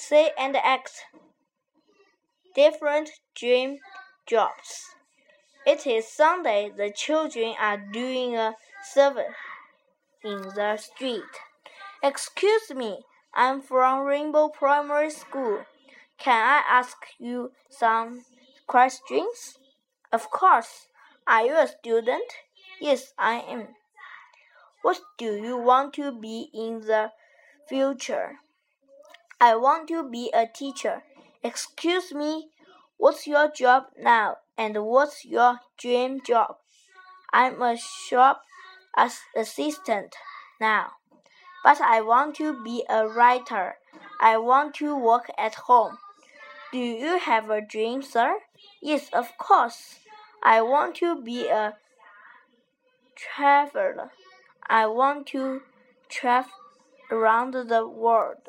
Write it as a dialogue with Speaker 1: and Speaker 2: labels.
Speaker 1: say and act different dream jobs. It is Sunday. The children are doing a service in the street. Excuse me, I'm from Rainbow Primary School. Can I ask you some questions? Of course. Are you a student? Yes, I am. What do you want to be in the future? I want to be a teacher. Excuse me, what's your job now and what's your dream job? I'm a shop as assistant now, but I want to be a writer. I want to work at home. Do you have a dream, sir? Yes, of course. I want to be a traveler. I want to travel around the world.